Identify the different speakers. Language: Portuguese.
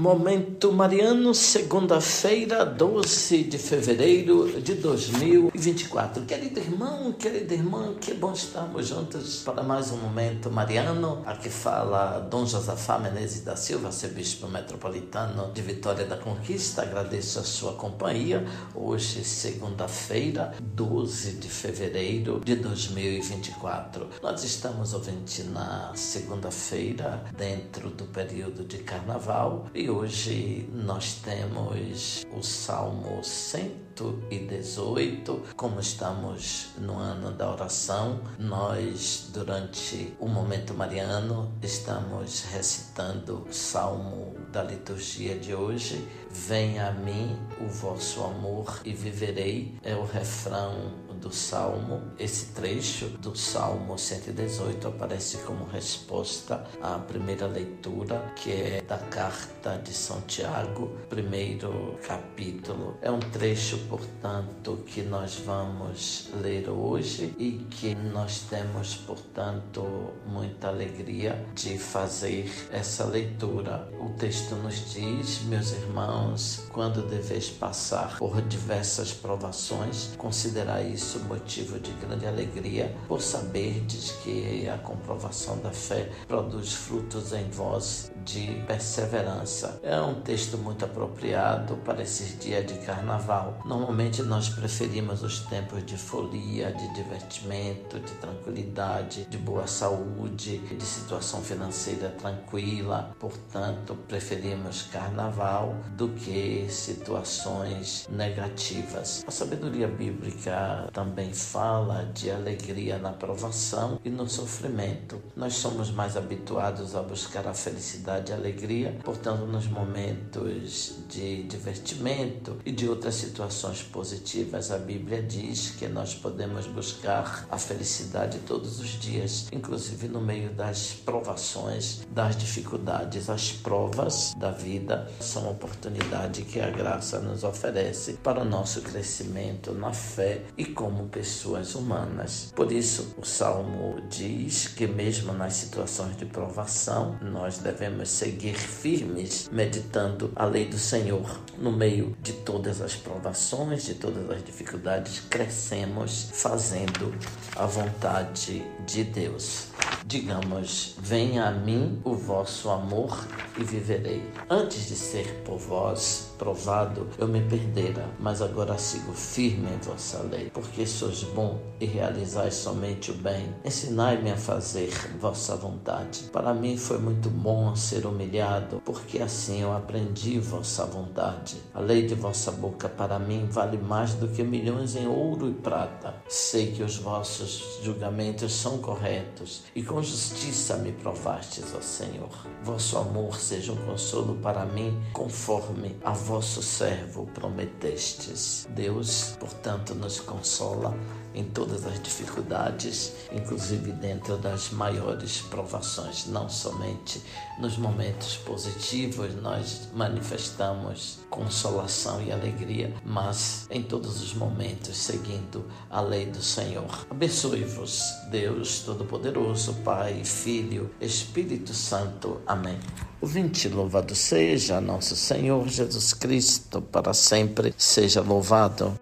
Speaker 1: Momento Mariano, segunda-feira, 12 de fevereiro de 2024. Querido irmão, querida irmã, que bom estarmos juntos para mais um Momento Mariano. Aqui fala Dom Josafá Menezes da Silva, arcebispo metropolitano de Vitória da Conquista. Agradeço a sua companhia. Hoje, segunda-feira, 12 de fevereiro de 2024. Nós estamos, ouvinte, na segunda-feira, dentro do período de carnaval e hoje nós temos o Salmo 118. Como estamos no ano da oração, nós, durante o momento mariano, estamos recitando o Salmo da liturgia de hoje. Venha a mim o vosso amor e viverei. É o refrão do Salmo. Esse trecho do Salmo 118 aparece como resposta à primeira leitura, que é da carta de São Tiago, primeiro capítulo. É um trecho, portanto, que nós vamos ler hoje e que nós temos, portanto, muita alegria de fazer essa leitura. O texto nos diz, meus irmãos, quando deveis passar por diversas provações, considerai isso isso motivo de grande alegria, por saberdes que a comprovação da fé produz frutos em vós de perseverança. É um texto muito apropriado para esses dias de carnaval. Normalmente nós preferimos os tempos de folia, de divertimento, de tranquilidade, de boa saúde, de situação financeira tranquila. Portanto, preferimos carnaval do que situações negativas. A sabedoria bíblica também fala de alegria na provação e no sofrimento. Nós somos mais habituados a buscar a felicidade e a alegria, portanto, nos momentos de divertimento e de outras situações positivas, a Bíblia diz que nós podemos buscar a felicidade todos os dias, inclusive no meio das provações, das dificuldades. As provas da vida são a oportunidade que a graça nos oferece para o nosso crescimento na fé e com como pessoas humanas. Por isso, o Salmo diz que, mesmo nas situações de provação, nós devemos seguir firmes, meditando a lei do Senhor. No meio de todas as provações, de todas as dificuldades, crescemos fazendo a vontade de Deus. Digamos, venha a mim o vosso amor e viverei. Antes de ser por vós provado, eu me perdera, mas agora sigo firme em vossa lei, porque sois bom e realizais somente o bem. Ensinai-me a fazer vossa vontade. Para mim foi muito bom ser humilhado, porque assim eu aprendi vossa vontade. A lei de vossa boca para mim vale mais do que milhões em ouro e prata. Sei que os vossos julgamentos são corretos e com justiça me provastes, ó Senhor. Vosso amor seja um consolo para mim, conforme a vosso servo prometestes. Deus, portanto, nos consola em todas as dificuldades, inclusive dentro das maiores provações, não somente nos momentos positivos nós manifestamos consolação e alegria, mas em todos os momentos seguindo a lei do Senhor. Abençoe-vos, Deus Todo-Poderoso, Pai, Filho, Espírito Santo. Amém. O vinte louvado seja nosso Senhor Jesus Cristo, para sempre seja louvado.